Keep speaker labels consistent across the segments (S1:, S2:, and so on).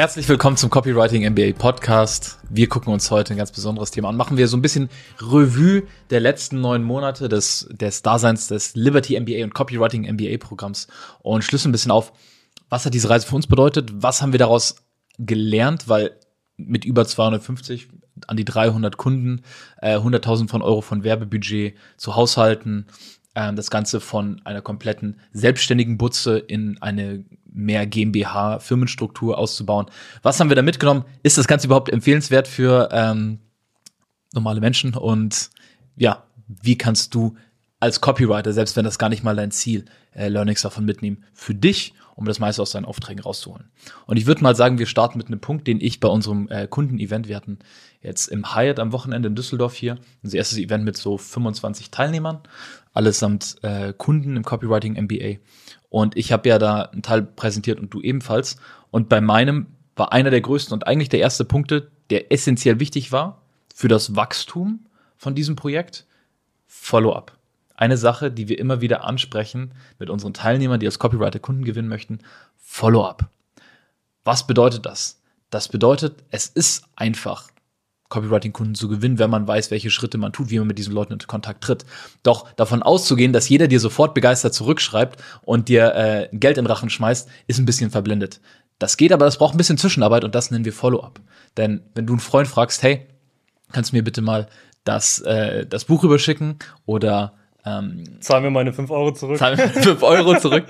S1: Herzlich willkommen zum Copywriting MBA Podcast. Wir gucken uns heute ein ganz besonderes Thema an. Machen wir so ein bisschen Revue der letzten neun Monate des, des Daseins des Liberty MBA und Copywriting MBA Programms und schlüsseln ein bisschen auf, was hat diese Reise für uns bedeutet? Was haben wir daraus gelernt? Weil mit über 250 an die 300 Kunden, äh, 100.000 von Euro von Werbebudget zu Haushalten, äh, das Ganze von einer kompletten selbstständigen Butze in eine mehr GmbH-Firmenstruktur auszubauen. Was haben wir da mitgenommen? Ist das Ganze überhaupt empfehlenswert für ähm, normale Menschen? Und ja, wie kannst du als Copywriter, selbst wenn das gar nicht mal dein Ziel, äh, Learnings davon mitnehmen, für dich, um das meiste aus deinen Aufträgen rauszuholen. Und ich würde mal sagen, wir starten mit einem Punkt, den ich bei unserem äh, Kundenevent, wir hatten jetzt im Hyatt am Wochenende in Düsseldorf hier, unser erstes Event mit so 25 Teilnehmern, allesamt äh, Kunden im Copywriting MBA. Und ich habe ja da einen Teil präsentiert und du ebenfalls. Und bei meinem war einer der größten und eigentlich der erste Punkte, der essentiell wichtig war für das Wachstum von diesem Projekt, Follow-up. Eine Sache, die wir immer wieder ansprechen mit unseren Teilnehmern, die als Copywriter Kunden gewinnen möchten, Follow-up. Was bedeutet das? Das bedeutet, es ist einfach Copywriting-Kunden zu gewinnen, wenn man weiß, welche Schritte man tut, wie man mit diesen Leuten in Kontakt tritt. Doch davon auszugehen, dass jeder dir sofort begeistert zurückschreibt und dir äh, Geld in den Rachen schmeißt, ist ein bisschen verblendet. Das geht, aber das braucht ein bisschen Zwischenarbeit und das nennen wir Follow-up. Denn wenn du einen Freund fragst, hey, kannst du mir bitte mal das, äh, das Buch überschicken oder
S2: ähm, Zahl mir meine 5 Euro zurück.
S1: Zahl mir 5 Euro zurück.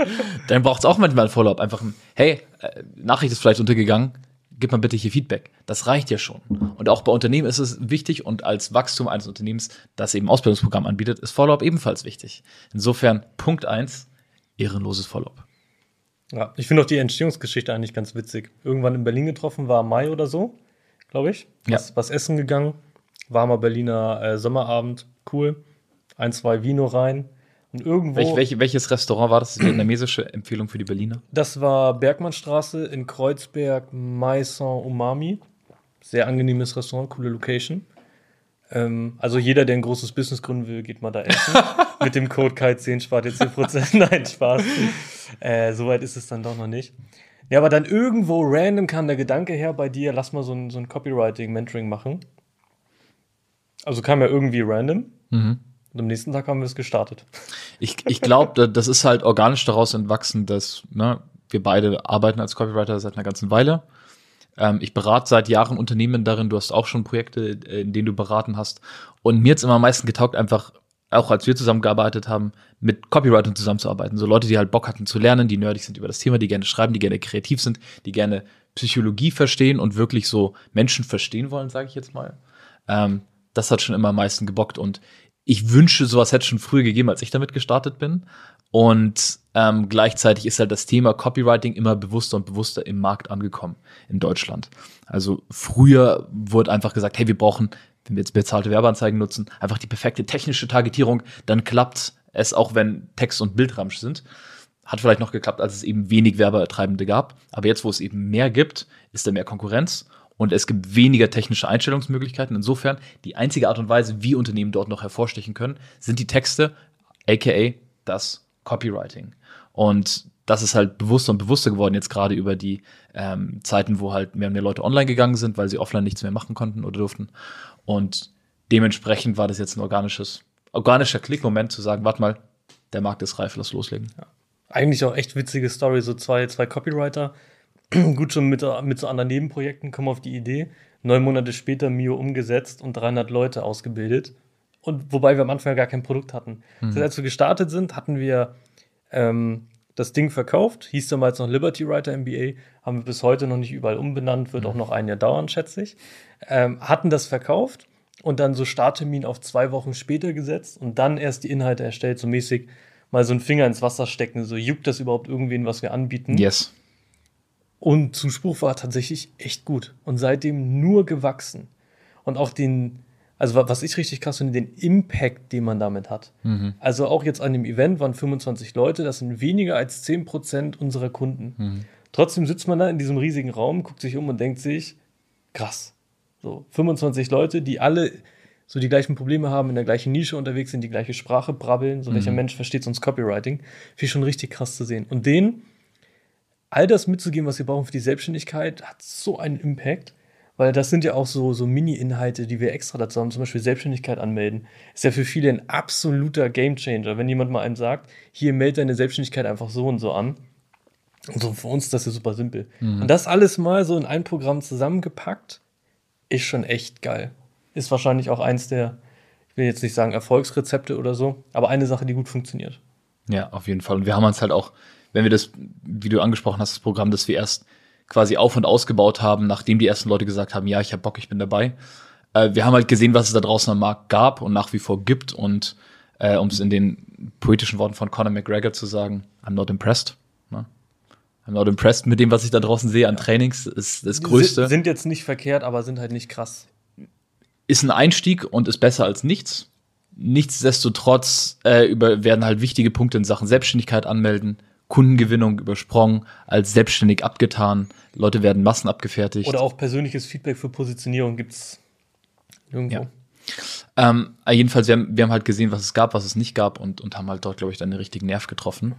S1: Dann braucht es auch manchmal ein Follow-up. Einfach ein, hey, äh, Nachricht ist vielleicht untergegangen, gib mal bitte hier Feedback. Das reicht ja schon. Und auch bei Unternehmen ist es wichtig und als Wachstum eines Unternehmens, das eben Ausbildungsprogramm anbietet, ist Follow-up ebenfalls wichtig. Insofern Punkt eins ehrenloses Follow-up.
S2: Ja, ich finde auch die Entstehungsgeschichte eigentlich ganz witzig. Irgendwann in Berlin getroffen, war Mai oder so, glaube ich. Was, ja. was essen gegangen. Warmer Berliner äh, Sommerabend, cool. Ein, zwei Vino rein und irgendwo.
S1: Welch, welch, welches Restaurant war das? Die vietnamesische Empfehlung für die Berliner?
S2: Das war Bergmannstraße in Kreuzberg, Maison Umami. Sehr angenehmes Restaurant, coole Location. Ähm, also jeder, der ein großes Business gründen will, geht mal da essen. Mit dem Code KAI10 spart ihr 10%. Nein, Spaß. Äh, Soweit ist es dann doch noch nicht. Ja, aber dann irgendwo random kam der Gedanke her bei dir, lass mal so ein, so ein Copywriting-Mentoring machen. Also kam ja irgendwie random. Mhm. Und am nächsten Tag haben wir es gestartet.
S1: Ich, ich glaube, das ist halt organisch daraus entwachsen, dass ne, wir beide arbeiten als Copywriter seit einer ganzen Weile. Ähm, ich berate seit Jahren Unternehmen darin. Du hast auch schon Projekte, äh, in denen du beraten hast. Und mir hat immer am meisten getaugt, einfach, auch als wir zusammengearbeitet haben, mit Copywritern zusammenzuarbeiten. So Leute, die halt Bock hatten zu lernen, die nerdig sind über das Thema, die gerne schreiben, die gerne kreativ sind, die gerne Psychologie verstehen und wirklich so Menschen verstehen wollen, sage ich jetzt mal. Ähm, das hat schon immer am meisten gebockt. Und ich wünsche, sowas hätte schon früher gegeben, als ich damit gestartet bin. Und ähm, gleichzeitig ist halt das Thema Copywriting immer bewusster und bewusster im Markt angekommen in Deutschland. Also früher wurde einfach gesagt, hey, wir brauchen, wenn wir jetzt bezahlte Werbeanzeigen nutzen, einfach die perfekte technische Targetierung, dann klappt es auch, wenn Text und Bildramsch sind. Hat vielleicht noch geklappt, als es eben wenig Werbeertreibende gab. Aber jetzt, wo es eben mehr gibt, ist da mehr Konkurrenz und es gibt weniger technische Einstellungsmöglichkeiten. Insofern, die einzige Art und Weise, wie Unternehmen dort noch hervorstechen können, sind die Texte, aka das Copywriting. Und das ist halt bewusster und bewusster geworden, jetzt gerade über die ähm, Zeiten, wo halt mehr und mehr Leute online gegangen sind, weil sie offline nichts mehr machen konnten oder durften. Und dementsprechend war das jetzt ein organisches, organischer Klickmoment zu sagen, warte mal, der Markt ist reif, lass loslegen. Ja.
S2: Eigentlich auch echt witzige Story, so zwei, zwei Copywriter, gut schon mit, mit so anderen Nebenprojekten kommen auf die Idee. Neun Monate später Mio umgesetzt und 300 Leute ausgebildet. Und wobei wir am Anfang ja gar kein Produkt hatten. Mhm. Das heißt, als wir gestartet sind, hatten wir ähm, das Ding verkauft, hieß damals noch Liberty Writer MBA, haben wir bis heute noch nicht überall umbenannt, wird mhm. auch noch ein Jahr dauern, schätze ich. Ähm, hatten das verkauft und dann so Starttermin auf zwei Wochen später gesetzt und dann erst die Inhalte erstellt, so mäßig mal so einen Finger ins Wasser stecken, so juckt das überhaupt irgendwen, was wir anbieten?
S1: Yes.
S2: Und Zuspruch war tatsächlich echt gut und seitdem nur gewachsen. Und auch den, also was ich richtig krass finde, den Impact, den man damit hat. Mhm. Also auch jetzt an dem Event waren 25 Leute, das sind weniger als 10% unserer Kunden. Mhm. Trotzdem sitzt man da in diesem riesigen Raum, guckt sich um und denkt sich, krass. So, 25 Leute, die alle so die gleichen Probleme haben, in der gleichen Nische unterwegs sind, die gleiche Sprache brabbeln, so mhm. welcher Mensch versteht sonst Copywriting. Finde ich schon richtig krass zu sehen. Und den all das mitzugeben, was wir brauchen für die Selbstständigkeit, hat so einen Impact. Weil das sind ja auch so, so Mini-Inhalte, die wir extra dazu haben, zum Beispiel Selbstständigkeit anmelden. Ist ja für viele ein absoluter Gamechanger, wenn jemand mal einem sagt, hier melde deine Selbstständigkeit einfach so und so an. Und so für uns ist das ja super simpel. Mhm. Und das alles mal so in ein Programm zusammengepackt, ist schon echt geil. Ist wahrscheinlich auch eins der, ich will jetzt nicht sagen Erfolgsrezepte oder so, aber eine Sache, die gut funktioniert.
S1: Ja, auf jeden Fall. Und wir haben uns halt auch, wenn wir das, wie du angesprochen hast, das Programm, das wir erst quasi auf und ausgebaut haben, nachdem die ersten Leute gesagt haben, ja, ich habe Bock, ich bin dabei. Äh, wir haben halt gesehen, was es da draußen am Markt gab und nach wie vor gibt und äh, um es in den poetischen Worten von Conor McGregor zu sagen, I'm not impressed. Ne? I'm not impressed mit dem, was ich da draußen sehe an Trainings, ist das Größte.
S2: Sind jetzt nicht verkehrt, aber sind halt nicht krass.
S1: Ist ein Einstieg und ist besser als nichts. Nichtsdestotrotz äh, über, werden halt wichtige Punkte in Sachen Selbstständigkeit anmelden, Kundengewinnung übersprungen, als selbstständig abgetan. Leute werden Massen abgefertigt.
S2: Oder auch persönliches Feedback für Positionierung gibt's irgendwo.
S1: Ja. Ähm, jedenfalls, wir haben, wir haben halt gesehen, was es gab, was es nicht gab und, und haben halt dort, glaube ich, dann den richtigen Nerv getroffen.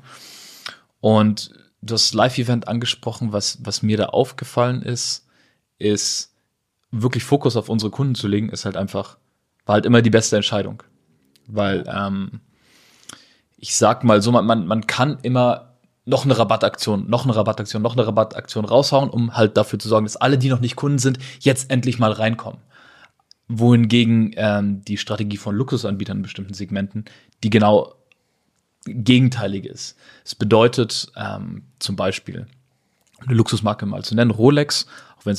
S1: Und das Live-Event angesprochen, was, was mir da aufgefallen ist, ist wirklich Fokus auf unsere Kunden zu legen, ist halt einfach, war halt immer die beste Entscheidung. Weil, ähm, ich sag mal so, man, man kann immer noch eine Rabattaktion, noch eine Rabattaktion, noch eine Rabattaktion raushauen, um halt dafür zu sorgen, dass alle, die noch nicht Kunden sind, jetzt endlich mal reinkommen. Wohingegen ähm, die Strategie von Luxusanbietern in bestimmten Segmenten, die genau gegenteilig ist. Es bedeutet ähm, zum Beispiel, eine Luxusmarke mal zu nennen, Rolex, auch wenn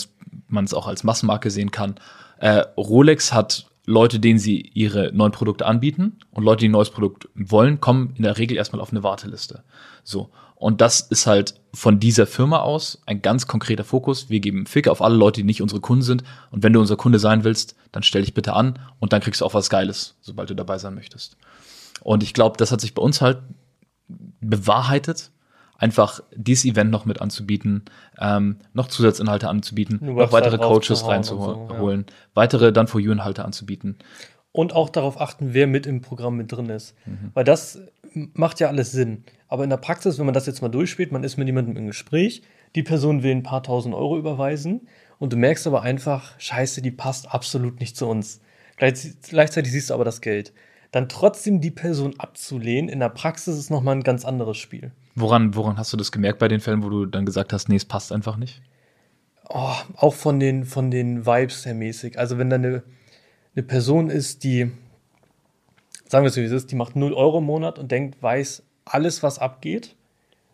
S1: man es auch als Massenmarke sehen kann. Äh, Rolex hat Leute, denen sie ihre neuen Produkte anbieten und Leute, die ein neues Produkt wollen, kommen in der Regel erstmal auf eine Warteliste. So. Und das ist halt von dieser Firma aus ein ganz konkreter Fokus. Wir geben Fick auf alle Leute, die nicht unsere Kunden sind. Und wenn du unser Kunde sein willst, dann stell dich bitte an und dann kriegst du auch was Geiles, sobald du dabei sein möchtest. Und ich glaube, das hat sich bei uns halt bewahrheitet, einfach dieses Event noch mit anzubieten, ähm, noch Zusatzinhalte anzubieten, noch weitere Coaches reinzuholen, so, ja. weitere dann for you Inhalte anzubieten.
S2: Und auch darauf achten, wer mit im Programm mit drin ist. Mhm. Weil das macht ja alles Sinn. Aber in der Praxis, wenn man das jetzt mal durchspielt, man ist mit jemandem im Gespräch, die Person will ein paar tausend Euro überweisen und du merkst aber einfach, scheiße, die passt absolut nicht zu uns. Gleichzeitig siehst du aber das Geld. Dann trotzdem die Person abzulehnen, in der Praxis ist nochmal ein ganz anderes Spiel.
S1: Woran, woran hast du das gemerkt bei den Fällen, wo du dann gesagt hast, nee, es passt einfach nicht?
S2: Oh, auch von den, von den Vibes her mäßig. Also wenn da eine, eine Person ist, die, sagen wir es so wie es ist, die macht 0 Euro im Monat und denkt, weiß, alles, was abgeht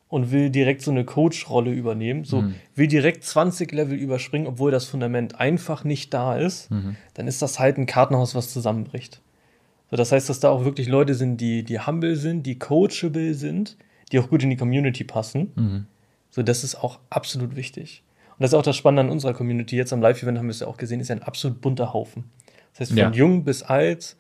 S2: und will direkt so eine Coach-Rolle übernehmen, so mhm. will direkt 20 Level überspringen, obwohl das Fundament einfach nicht da ist, mhm. dann ist das halt ein Kartenhaus, was zusammenbricht. So, das heißt, dass da auch wirklich Leute sind, die, die humble sind, die coachable sind, die auch gut in die Community passen. Mhm. So, das ist auch absolut wichtig. Und das ist auch das Spannende an unserer Community. Jetzt am Live-Event haben wir es ja auch gesehen, ist ja ein absolut bunter Haufen. Das heißt, von ja. jung bis alt,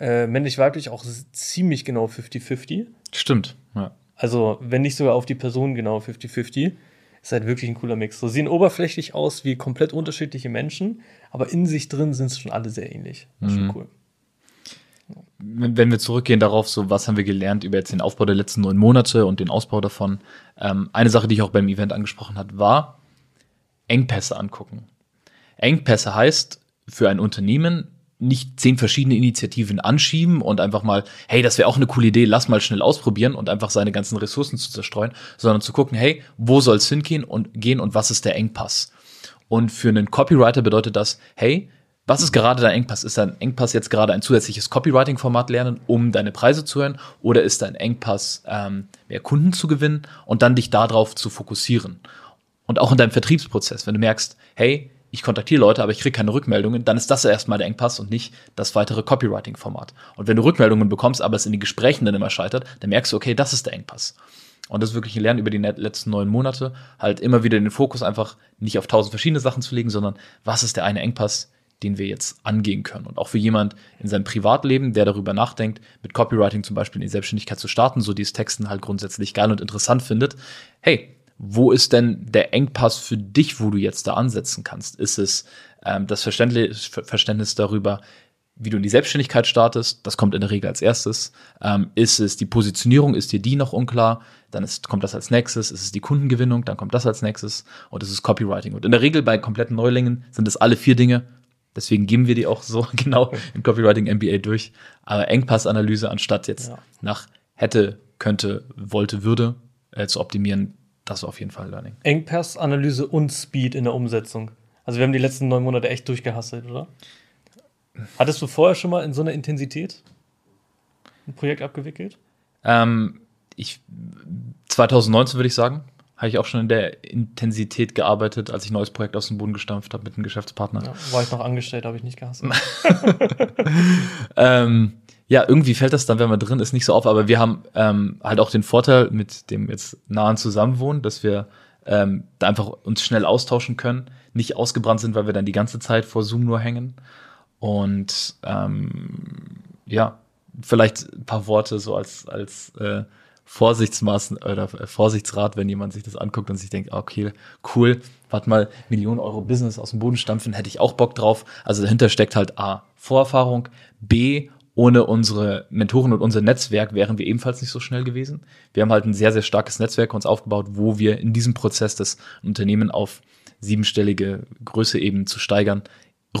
S2: äh, männlich-weiblich auch ziemlich genau 50-50.
S1: Stimmt, ja.
S2: Also, wenn nicht sogar auf die Person genau 50-50, ist halt wirklich ein cooler Mix. So sehen oberflächlich aus wie komplett unterschiedliche Menschen, aber in sich drin sind es schon alle sehr ähnlich. Das ist mhm. schon cool.
S1: Wenn wir zurückgehen darauf, so was haben wir gelernt über jetzt den Aufbau der letzten neun Monate und den Ausbau davon. Ähm, eine Sache, die ich auch beim Event angesprochen hat, war Engpässe angucken. Engpässe heißt für ein Unternehmen nicht zehn verschiedene Initiativen anschieben und einfach mal, hey, das wäre auch eine coole Idee, lass mal schnell ausprobieren und einfach seine ganzen Ressourcen zu zerstreuen, sondern zu gucken, hey, wo soll es hingehen und gehen und was ist der Engpass? Und für einen Copywriter bedeutet das, hey, was ist gerade dein Engpass? Ist dein Engpass jetzt gerade ein zusätzliches Copywriting-Format lernen, um deine Preise zu hören? Oder ist dein Engpass, ähm, mehr Kunden zu gewinnen und dann dich darauf zu fokussieren? Und auch in deinem Vertriebsprozess, wenn du merkst, hey, ich kontaktiere Leute, aber ich kriege keine Rückmeldungen, dann ist das erstmal der Engpass und nicht das weitere Copywriting-Format. Und wenn du Rückmeldungen bekommst, aber es in den Gesprächen dann immer scheitert, dann merkst du, okay, das ist der Engpass. Und das ist wirklich ein Lernen über die letzten neun Monate, halt immer wieder den Fokus einfach nicht auf tausend verschiedene Sachen zu legen, sondern was ist der eine Engpass, den wir jetzt angehen können. Und auch für jemand in seinem Privatleben, der darüber nachdenkt, mit Copywriting zum Beispiel in die Selbstständigkeit zu starten, so dieses Texten halt grundsätzlich geil und interessant findet. Hey, wo ist denn der Engpass für dich, wo du jetzt da ansetzen kannst? Ist es ähm, das Verständnis, Verständnis darüber, wie du in die Selbstständigkeit startest, das kommt in der Regel als erstes. Ähm, ist es die Positionierung, ist dir die noch unklar, dann ist, kommt das als nächstes. Ist es die Kundengewinnung, dann kommt das als nächstes. Und es ist Copywriting. Und in der Regel bei kompletten Neulingen sind es alle vier Dinge. Deswegen geben wir die auch so genau im Copywriting MBA durch. Aber Engpassanalyse anstatt jetzt ja. nach hätte, könnte, wollte, würde äh, zu optimieren, das auf jeden Fall Learning.
S2: Engpassanalyse und Speed in der Umsetzung. Also wir haben die letzten neun Monate echt durchgehasselt, oder? Hattest du vorher schon mal in so einer Intensität ein Projekt abgewickelt?
S1: Ähm, ich, 2019 würde ich sagen, habe ich auch schon in der Intensität gearbeitet, als ich ein neues Projekt aus dem Boden gestampft habe mit einem Geschäftspartner. Ja,
S2: war ich noch angestellt, habe ich nicht gehasst.
S1: ähm, ja, irgendwie fällt das dann, wenn man drin ist, nicht so auf. Aber wir haben ähm, halt auch den Vorteil mit dem jetzt nahen Zusammenwohnen, dass wir ähm, da einfach uns schnell austauschen können, nicht ausgebrannt sind, weil wir dann die ganze Zeit vor Zoom nur hängen. Und ähm, ja, vielleicht ein paar Worte so als, als äh, Vorsichtsmaßen oder äh, Vorsichtsrat, wenn jemand sich das anguckt und sich denkt, okay, cool, warte mal, Millionen Euro Business aus dem Boden stampfen, hätte ich auch Bock drauf. Also dahinter steckt halt A, Vorerfahrung, B, ohne unsere Mentoren und unser Netzwerk wären wir ebenfalls nicht so schnell gewesen. Wir haben halt ein sehr, sehr starkes Netzwerk uns aufgebaut, wo wir in diesem Prozess das Unternehmen auf siebenstellige Größe eben zu steigern,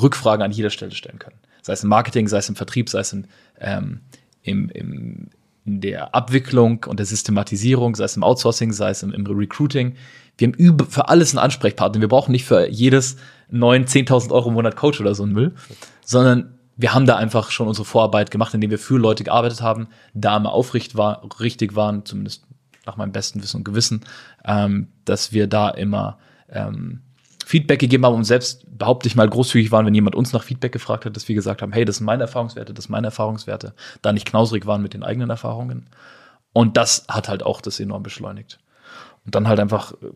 S1: Rückfragen an jeder Stelle stellen können. Sei es im Marketing, sei es im Vertrieb, sei es im, ähm, im, im, in der Abwicklung und der Systematisierung, sei es im Outsourcing, sei es im, im Recruiting. Wir haben über, für alles einen Ansprechpartner. Wir brauchen nicht für jedes neun 10.000 Euro im Monat Coach oder so einen Müll, sondern wir haben da einfach schon unsere Vorarbeit gemacht, indem wir für Leute gearbeitet haben, da immer aufrichtig war, richtig waren, zumindest nach meinem besten Wissen und Gewissen, ähm, dass wir da immer ähm, Feedback gegeben haben und selbst, behaupte ich mal, großzügig waren, wenn jemand uns nach Feedback gefragt hat, dass wir gesagt haben, hey, das sind meine Erfahrungswerte, das sind meine Erfahrungswerte, da nicht knausrig waren mit den eigenen Erfahrungen. Und das hat halt auch das enorm beschleunigt. Und dann halt einfach äh,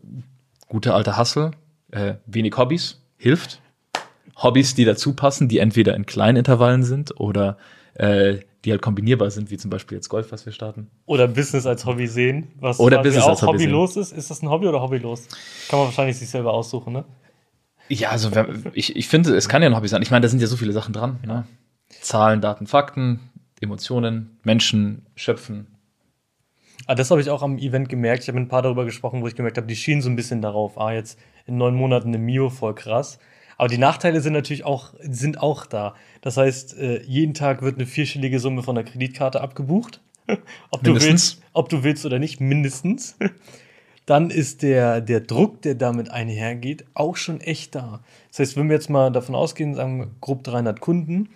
S1: gute alte Hustle, äh, wenig Hobbys, hilft. Hobbys, die dazu passen, die entweder in kleinen Intervallen sind oder äh, die halt kombinierbar sind, wie zum Beispiel jetzt Golf, was wir starten.
S2: Oder Business als Hobby sehen, was
S1: oder Business
S2: auch
S1: als Hobby
S2: hobbylos ist. Ist das ein Hobby oder hobbylos? Kann man wahrscheinlich sich selber aussuchen, ne?
S1: Ja, also ich, ich finde, es kann ja ein Hobby sein. Ich meine, da sind ja so viele Sachen dran. Ne? Zahlen, Daten, Fakten, Emotionen, Menschen, Schöpfen.
S2: Ah, das habe ich auch am Event gemerkt. Ich habe mit ein paar darüber gesprochen, wo ich gemerkt habe, die schienen so ein bisschen darauf. Ah, jetzt in neun Monaten eine Mio, voll krass. Aber die Nachteile sind natürlich auch, sind auch da. Das heißt, äh, jeden Tag wird eine vierstellige Summe von der Kreditkarte abgebucht. ob, du willst, ob du willst oder nicht, mindestens. Dann ist der, der Druck, der damit einhergeht, auch schon echt da. Das heißt, wenn wir jetzt mal davon ausgehen, sagen wir grob 300 Kunden,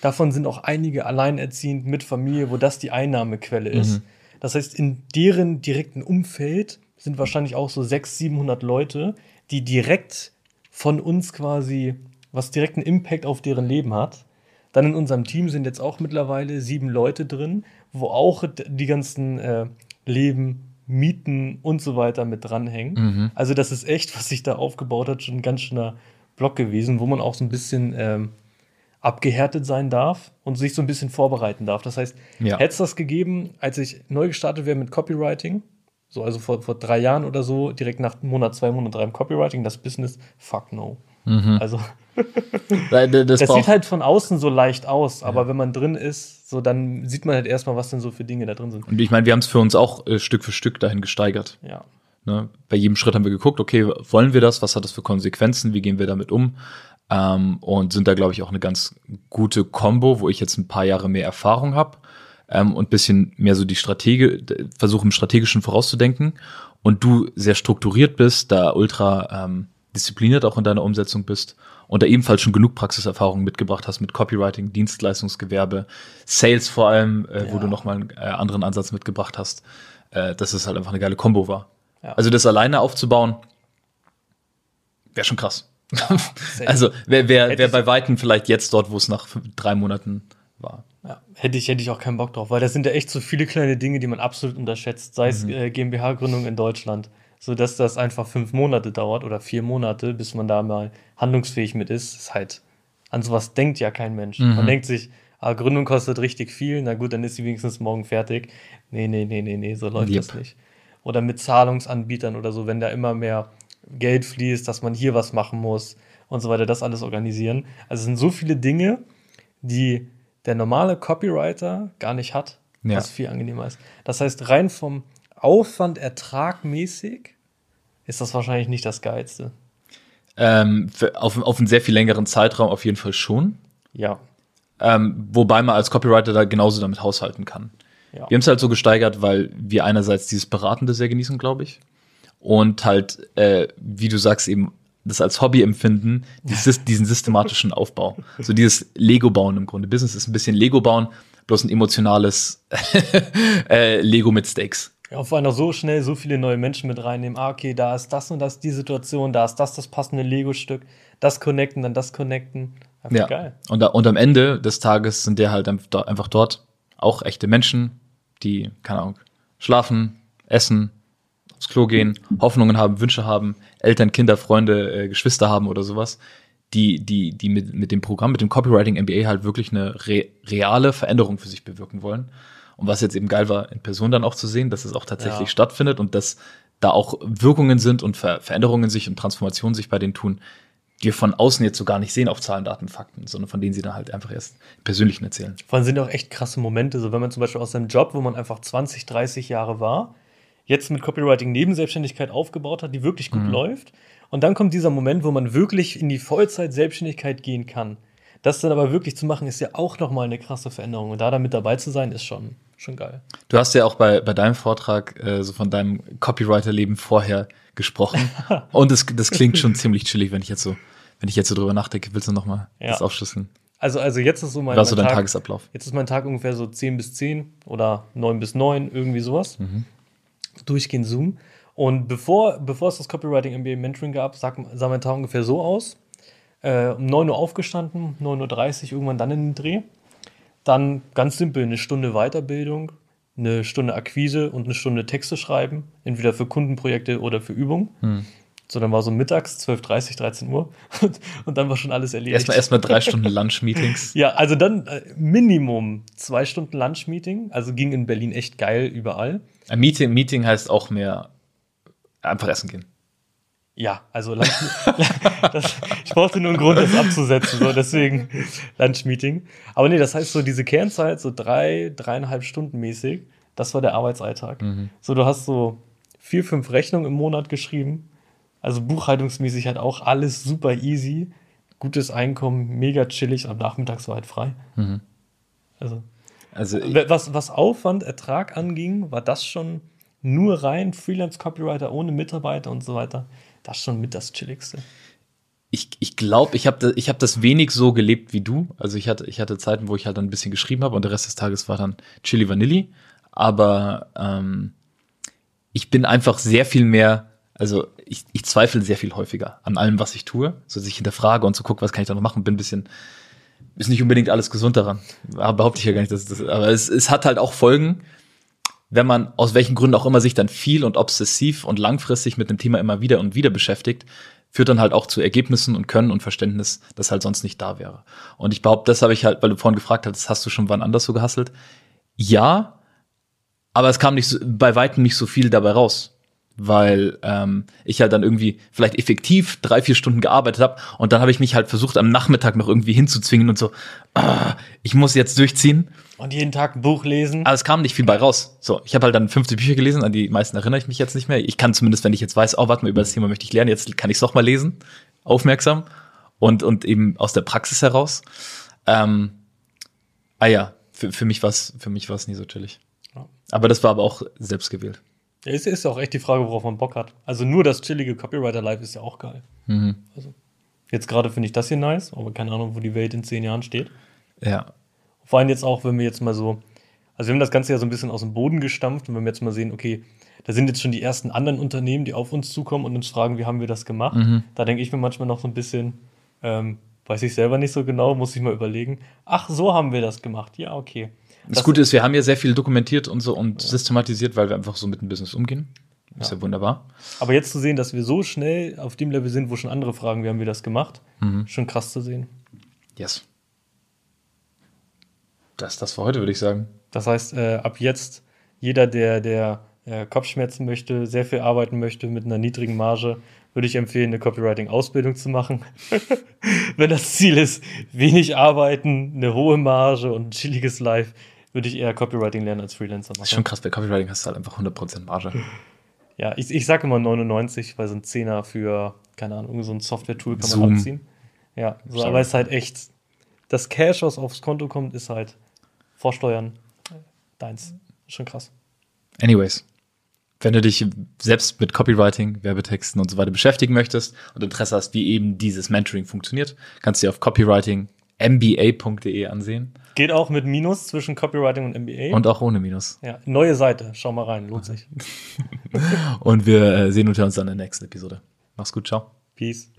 S2: davon sind auch einige alleinerziehend mit Familie, wo das die Einnahmequelle ist. Mhm. Das heißt, in deren direkten Umfeld sind wahrscheinlich auch so 600, 700 Leute, die direkt von uns quasi, was direkten Impact auf deren Leben hat. Dann in unserem Team sind jetzt auch mittlerweile sieben Leute drin, wo auch die ganzen äh, Leben, Mieten und so weiter mit dranhängen. Mhm. Also das ist echt, was sich da aufgebaut hat, schon ein ganz schöner Block gewesen, wo man auch so ein bisschen ähm, abgehärtet sein darf und sich so ein bisschen vorbereiten darf. Das heißt, ja. hätte es das gegeben, als ich neu gestartet wäre mit Copywriting, so, also vor, vor drei Jahren oder so, direkt nach Monat zwei, Monat drei im Copywriting, das Business, fuck no. Mhm. Also, das, das sieht halt von außen so leicht aus, aber ja. wenn man drin ist, so dann sieht man halt erstmal, was denn so für Dinge da drin sind.
S1: Und ich meine, wir haben es für uns auch äh, Stück für Stück dahin gesteigert.
S2: Ja.
S1: Ne? Bei jedem Schritt haben wir geguckt, okay, wollen wir das? Was hat das für Konsequenzen? Wie gehen wir damit um? Ähm, und sind da, glaube ich, auch eine ganz gute Combo, wo ich jetzt ein paar Jahre mehr Erfahrung habe ähm, und bisschen mehr so die Strategie, versuche im Strategischen vorauszudenken und du sehr strukturiert bist, da ultra ähm, diszipliniert auch in deiner Umsetzung bist und da ebenfalls schon genug Praxiserfahrung mitgebracht hast mit Copywriting, Dienstleistungsgewerbe, Sales vor allem, äh, ja. wo du nochmal einen äh, anderen Ansatz mitgebracht hast, äh, dass es halt einfach eine geile Combo war. Ja. Also das alleine aufzubauen, wäre schon krass. Also wer, wer, wer bei Weitem vielleicht jetzt dort, wo es nach drei Monaten war.
S2: Ja, hätte ich, hätte ich auch keinen Bock drauf, weil das sind ja echt so viele kleine Dinge, die man absolut unterschätzt, sei es mhm. äh, GmbH-Gründung in Deutschland, so dass das einfach fünf Monate dauert oder vier Monate, bis man da mal handlungsfähig mit ist, ist halt, an sowas denkt ja kein Mensch. Mhm. Man denkt sich, ah, Gründung kostet richtig viel, na gut, dann ist sie wenigstens morgen fertig. Nee, nee, nee, nee, nee, so läuft yep. das nicht. Oder mit Zahlungsanbietern oder so, wenn da immer mehr Geld fließt, dass man hier was machen muss und so weiter, das alles organisieren. Also es sind so viele Dinge, die der normale Copywriter gar nicht hat,
S1: Ja.
S2: was viel angenehmer ist. Das heißt, rein vom Aufwand ertragmäßig ist das wahrscheinlich nicht das Geilste.
S1: Ähm, auf, auf einen sehr viel längeren Zeitraum auf jeden Fall schon.
S2: Ja.
S1: Ähm, wobei man als Copywriter da genauso damit haushalten kann.
S2: Ja.
S1: Wir haben es halt so gesteigert, weil wir einerseits dieses Beratende sehr genießen, glaube ich. Und halt, äh, wie du sagst, eben das als Hobby empfinden, dieses, diesen systematischen Aufbau. So dieses Lego-Bauen im Grunde. Business ist ein bisschen Lego-Bauen, bloß ein emotionales äh, Lego mit Stakes.
S2: Ja, auf einmal so schnell so viele neue Menschen mit reinnehmen. Ah, okay, da ist das und das die Situation, da ist das das passende Lego-Stück. Das connecten, dann das connecten. Einfach
S1: Ja.
S2: geil.
S1: Und, da, und am Ende des Tages sind der halt einfach dort auch echte Menschen, die, keine Ahnung, schlafen, essen, aufs Klo gehen, Hoffnungen haben, Wünsche haben, Eltern, Kinder, Freunde, äh, Geschwister haben oder sowas, die, die, die mit, mit dem Programm, mit dem Copywriting MBA halt wirklich eine re reale Veränderung für sich bewirken wollen. Und was jetzt eben geil war, in Person dann auch zu sehen, dass es auch tatsächlich
S2: Ja.
S1: stattfindet und dass da auch Wirkungen sind und Ver Veränderungen sich und Transformationen sich bei denen tun, die wir von außen jetzt so gar nicht sehen auf Zahlen, Daten, Fakten, sondern von denen sie dann halt einfach erst im Persönlichen erzählen.
S2: Vor allem sind auch echt krasse Momente, so wenn man zum Beispiel aus seinem Job, wo man einfach 20, 30 Jahre war, jetzt mit Copywriting Nebenselbstständigkeit aufgebaut hat, die wirklich gut läuft. Und dann kommt dieser Moment, wo man wirklich in die Vollzeit-Selbstständigkeit gehen kann. Das dann aber wirklich zu machen, ist ja auch nochmal eine krasse Veränderung. Und da dann mit dabei zu sein, ist schon, schon geil.
S1: Du hast ja auch bei, bei deinem Vortrag äh, so von deinem Copywriter-Leben vorher gesprochen. und das, das klingt schon ziemlich chillig, wenn ich jetzt so, wenn ich jetzt so drüber nachdenke. Willst du noch mal
S2: Ja.
S1: das aufschlüsseln?
S2: Also, also jetzt ist so mein,
S1: so
S2: mein
S1: dein
S2: Tag,
S1: Tagesablauf?
S2: Jetzt ist mein Tag ungefähr so 10 bis 10 oder 9 bis 9, irgendwie sowas. Durchgehend Zoom. Und bevor, bevor es das Copywriting MBA Mentoring gab, sah, sah mein Tag ungefähr so aus. Äh, um 9 Uhr aufgestanden, 9.30 Uhr irgendwann dann in den Dreh. Dann ganz simpel eine Stunde Weiterbildung, eine Stunde Akquise und eine Stunde Texte schreiben, entweder für Kundenprojekte oder für Übungen. So, dann war so mittags, 12.30 13 Uhr. Und, dann war schon alles erledigt.
S1: Erstmal erstmal drei Stunden Lunch-Meetings.
S2: Ja, also dann äh, Minimum zwei Stunden Lunch-Meeting. Also ging in Berlin echt geil überall.
S1: Ein Meeting, Meeting heißt auch mehr einfach essen gehen.
S2: Ja, also Lunch das, ich brauchte nur einen Grund, das abzusetzen. So, deswegen Lunch-Meeting. Aber nee, das heißt so diese Kernzeit, so drei, dreieinhalb Stunden mäßig, das war der Arbeitsalltag. So, du hast so vier, fünf Rechnungen im Monat geschrieben. Also buchhaltungsmäßig halt auch alles super easy. Gutes Einkommen, mega chillig. Am Nachmittag so halt frei. Also
S1: Also
S2: Was, was Aufwand, Ertrag anging, war das schon nur rein Freelance-Copywriter ohne Mitarbeiter und so weiter. Das schon mit das Chilligste.
S1: ich, ich glaube, ich habe da, ich hab das wenig so gelebt wie du. Also ich hatte, ich hatte Zeiten, wo ich halt ein bisschen geschrieben habe und der Rest des Tages war dann Chili Vanilli. Aber ähm, ich bin einfach sehr viel mehr, also ich, ich zweifle sehr viel häufiger an allem, was ich tue. So dass ich hinterfrage und so gucke, was kann ich da noch machen, bin ein bisschen, ist nicht unbedingt alles gesund daran. Aber behaupte ich ja gar nicht, dass das, aber es, es hat halt auch Folgen, wenn man aus welchen Gründen auch immer sich dann viel und obsessiv und langfristig mit dem Thema immer wieder und wieder beschäftigt, führt dann halt auch zu Ergebnissen und Können und Verständnis, das halt sonst nicht da wäre. Und ich behaupte, das habe ich halt, weil du vorhin gefragt hast, hast du schon wann anders so gehasselt? Ja, aber es kam nicht so, bei weitem nicht so viel dabei raus. Weil ähm, ich halt dann irgendwie vielleicht effektiv drei, vier Stunden gearbeitet habe und dann habe ich mich halt versucht, am Nachmittag noch irgendwie hinzuzwingen und so, ah, ich muss jetzt durchziehen.
S2: Und jeden Tag ein Buch lesen.
S1: Aber es kam nicht viel bei raus. So, ich habe halt dann 50 Bücher gelesen, an die meisten erinnere ich mich jetzt nicht mehr. Ich kann zumindest, wenn ich jetzt weiß, oh, warte mal, über das Thema möchte ich lernen, jetzt kann ich es doch mal lesen, aufmerksam und, und eben aus der Praxis heraus. Ähm, ah ja, für, für mich war es für mich war's nie so chillig. Aber das war aber auch selbst gewählt.
S2: Ja, ist, ja auch echt die Frage, worauf man Bock hat. Also nur das chillige Copywriter-Life ist ja auch geil.
S1: Mhm.
S2: Also, jetzt gerade finde ich das hier nice, aber keine Ahnung, wo die Welt in zehn Jahren steht.
S1: Ja.
S2: Vor allem jetzt auch, wenn wir jetzt mal so, also wir haben das Ganze ja so ein bisschen aus dem Boden gestampft und wenn wir jetzt mal sehen, okay, da sind jetzt schon die ersten anderen Unternehmen, die auf uns zukommen und uns fragen, wie haben wir das gemacht. Da denke ich mir manchmal noch so ein bisschen, ähm, weiß ich selber nicht so genau, muss ich mal überlegen. Ach, so haben wir das gemacht. Ja, okay.
S1: Das, Gute ist, wir haben ja sehr viel dokumentiert und so und systematisiert, weil wir einfach so mit dem Business umgehen. Ist ja, wunderbar.
S2: Aber jetzt zu sehen, dass wir so schnell auf dem Level sind, wo schon andere fragen, wie haben wir das gemacht, schon krass zu sehen.
S1: Yes. Das ist das für heute, würde ich sagen.
S2: Das heißt, äh, ab jetzt, jeder, der, der äh, Kopfschmerzen möchte, sehr viel arbeiten möchte mit einer niedrigen Marge, würde ich empfehlen, eine Copywriting-Ausbildung zu machen. Wenn das Ziel ist, wenig arbeiten, eine hohe Marge und ein chilliges Life, würde ich eher Copywriting lernen als Freelancer machen.
S1: Das ist schon krass, bei Copywriting hast du halt einfach 100% Marge.
S2: Ja, ich, ich sage immer 99, weil so ein Zehner für, keine Ahnung, so ein Software-Tool kann man
S1: Zoom.
S2: abziehen. Ja, so,
S1: Sorry.
S2: aber es ist halt echt, das Cash, was aufs Konto kommt, ist halt Vorsteuern deins. Schon krass.
S1: Anyways, wenn du dich selbst mit Copywriting, Werbetexten und so weiter beschäftigen möchtest und Interesse hast, wie eben dieses Mentoring funktioniert, kannst du dir auf copywritingmba.de ansehen
S2: Geht auch mit Minus zwischen Copywriting und MBA.
S1: und auch ohne Minus.
S2: ja, neue Seite, schau mal rein, lohnt sich.
S1: Und wir äh, sehen und hören uns dann in der nächsten Episode. Mach's gut, ciao.
S2: Peace.